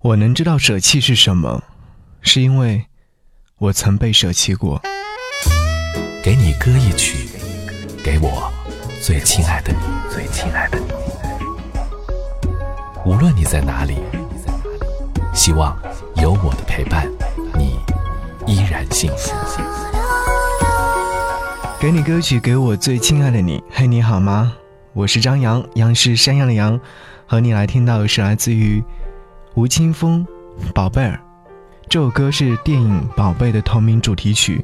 我能知道舍弃是什么，是因为我曾被舍弃过。给你歌一曲，给我最亲爱的你，最亲爱的你。无论你在哪里，希望有我的陪伴，你依然幸福。给你歌曲，给我最亲爱的你。嘿，你好吗？我是张扬，杨是山羊的羊，和你来听到的是来自于吴青峰《宝贝儿》这首歌是电影《宝贝》的同名主题曲。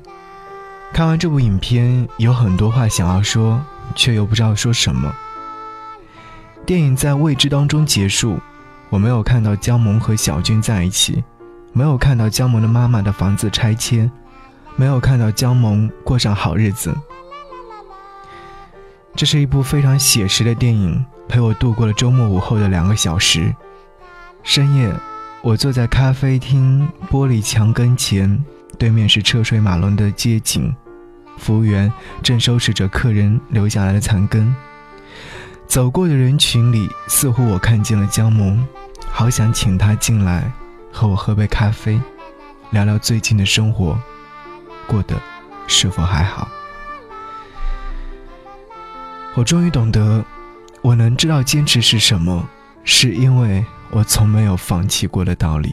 看完这部影片，有很多话想要说，却又不知道说什么。电影在未知当中结束，我没有看到江萌和小军在一起，没有看到江萌的妈妈的房子拆迁，没有看到江萌过上好日子。这是一部非常写实的电影，陪我度过了周末午后的两个小时。深夜，我坐在咖啡厅玻璃墙跟前，对面是车水马龙的街景，服务员正收拾着客人留下来的残羹。走过的人群里，似乎我看见了江萌，好想请她进来，和我喝杯咖啡，聊聊最近的生活，过得是否还好。我终于懂得，我能知道坚持是什么，是因为我从没有放弃过的道理。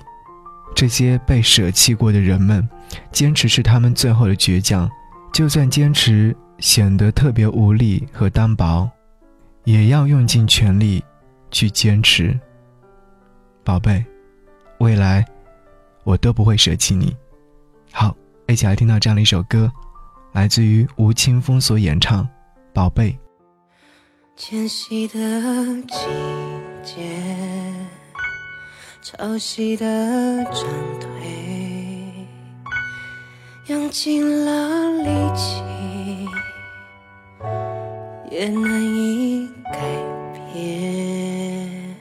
这些被舍弃过的人们，坚持是他们最后的倔强。就算坚持显得特别无力和单薄，也要用尽全力去坚持。宝贝，未来我都不会舍弃你。好，一起来听到这样的一首歌，来自于吴青峰所演唱《宝贝》。迁徙的季节，潮汐的涨退，用尽了力气，也难以改变。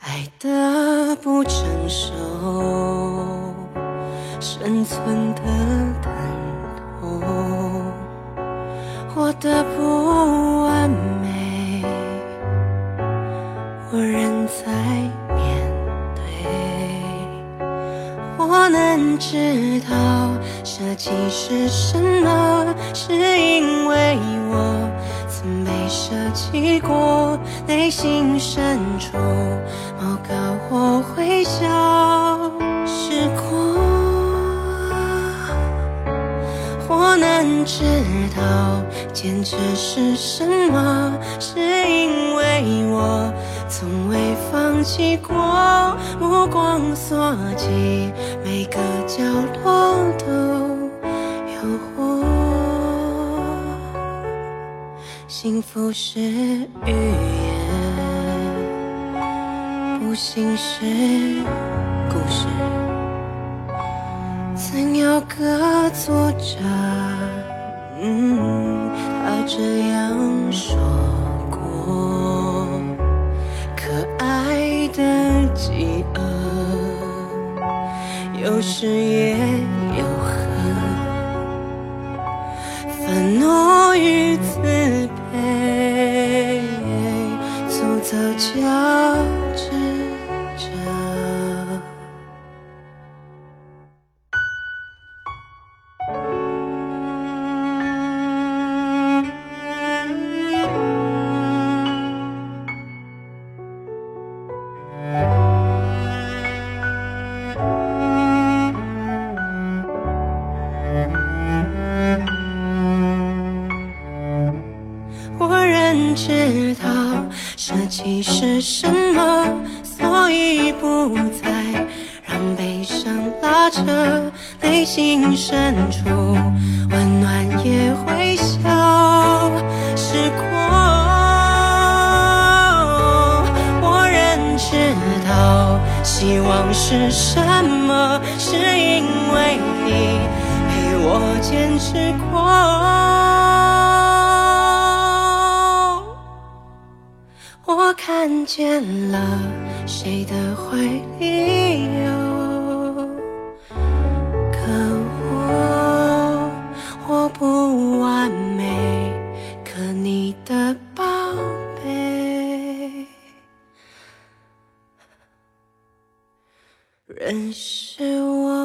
爱的不成熟，生存的疼痛，活得不我仍在面对。我能知道舍弃是什么，是因为我曾被舍弃过，内心深处某个我会消失过。我能知道坚持是什么，是因为我从未放弃过，目光所及，每个角落都有我。幸福是语言，不幸是故事。曾有个作者，嗯，他这样说过：的饥饿，有时也有恨，愤怒与我仍知道舍弃是什么，所以不再让悲伤拉扯，内心深处。温暖也会希望是什么，是因为你陪我坚持过。我看见了谁的怀里有认识我。